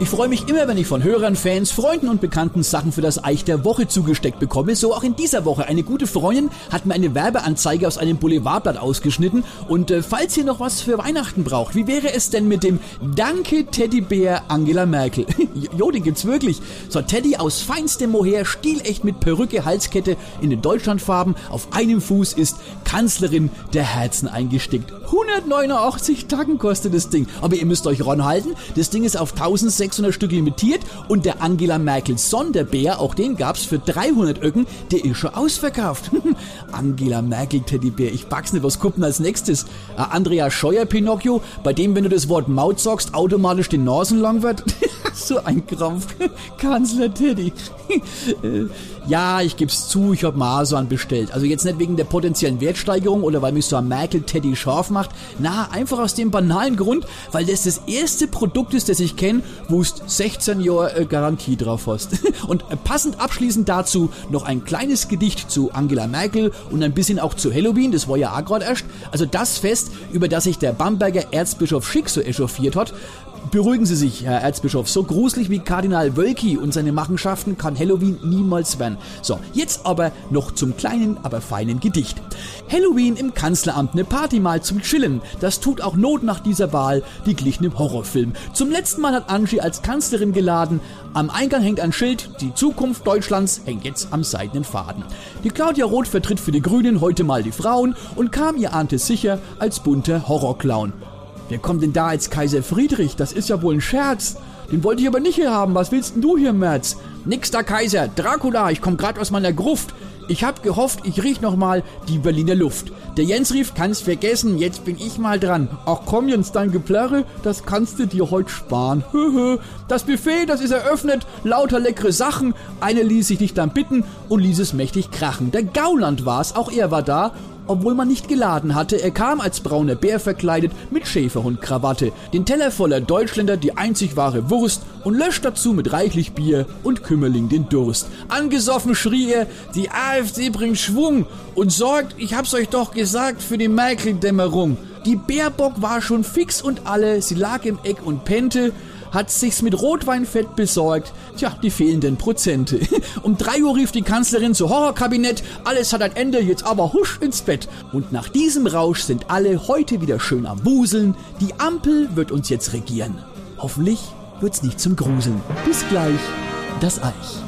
Ich freue mich immer, wenn ich von Hörern, Fans, Freunden und Bekannten Sachen für das Eich der Woche zugesteckt bekomme. So auch in dieser Woche. Eine gute Freundin hat mir eine Werbeanzeige aus einem Boulevardblatt ausgeschnitten. Und äh, falls ihr noch was für Weihnachten braucht, wie wäre es denn mit dem Danke Teddybär Angela Merkel? jo, den gibt's wirklich. So, Teddy aus feinstem Mohair, stilecht mit Perücke, Halskette in den Deutschlandfarben. Auf einem Fuß ist Kanzlerin der Herzen eingestickt. 189 Tacken kostet das Ding. Aber ihr müsst euch ranhalten. Das Ding ist auf 1600 Stück limitiert und der Angela Merkel Sonderbär, auch den gab's für 300 Öcken, der ist schon ausverkauft. Angela Merkel Teddybär, ich pack's nicht, was denn als nächstes? Äh, Andrea Scheuer Pinocchio, bei dem, wenn du das Wort Maut sagst, automatisch den Nasen lang wird. so ein Krampf. Kanzler Teddy. Ja, ich geb's zu, ich hab Masan bestellt. Also jetzt nicht wegen der potenziellen Wertsteigerung oder weil mich so ein Merkel Teddy scharf macht. Na, einfach aus dem banalen Grund, weil das das erste Produkt ist, das ich kenne, wo du 16 Jahre äh, Garantie drauf hast. Und äh, passend abschließend dazu noch ein kleines Gedicht zu Angela Merkel und ein bisschen auch zu Halloween, das war ja auch gerade erst. Also das Fest, über das sich der Bamberger Erzbischof Schick so echauffiert hat, Beruhigen Sie sich, Herr Erzbischof. So gruselig wie Kardinal Wölki und seine Machenschaften kann Halloween niemals werden. So, jetzt aber noch zum kleinen, aber feinen Gedicht. Halloween im Kanzleramt, ne Party mal zum Chillen. Das tut auch Not nach dieser Wahl, die glichen im Horrorfilm. Zum letzten Mal hat Angie als Kanzlerin geladen. Am Eingang hängt ein Schild, die Zukunft Deutschlands hängt jetzt am seidenen Faden. Die Claudia Roth vertritt für die Grünen heute mal die Frauen und kam, ihr ahnt es sicher, als bunter Horrorclown. Wer kommt denn da als Kaiser Friedrich? Das ist ja wohl ein Scherz. Den wollte ich aber nicht hier haben. Was willst denn du hier, Merz? Nix da, Kaiser. Dracula, ich komm grad aus meiner Gruft. Ich hab gehofft, ich riech noch mal die Berliner Luft. Der Jens rief, kannst vergessen, jetzt bin ich mal dran. Ach komm Jens, dein Geplärre, das kannst du dir heute sparen. das Buffet, das ist eröffnet, lauter leckere Sachen. Eine ließ sich nicht dann bitten und ließ es mächtig krachen. Der Gauland war's, auch er war da obwohl man nicht geladen hatte. Er kam als brauner Bär verkleidet mit Schäferhundkrawatte, den Teller voller Deutschländer die einzig wahre Wurst und löscht dazu mit reichlich Bier und Kümmerling den Durst. Angesoffen schrie er, die AfD bringt Schwung und sorgt, ich hab's euch doch gesagt, für die Merkel-Dämmerung. Die Bärbock war schon fix und alle, sie lag im Eck und pennte, hat sich's mit Rotweinfett besorgt. Tja, die fehlenden Prozente. Um drei Uhr rief die Kanzlerin zu Horrorkabinett. Alles hat ein Ende, jetzt aber husch ins Bett. Und nach diesem Rausch sind alle heute wieder schön am Wuseln. Die Ampel wird uns jetzt regieren. Hoffentlich wird's nicht zum Gruseln. Bis gleich, das Eich.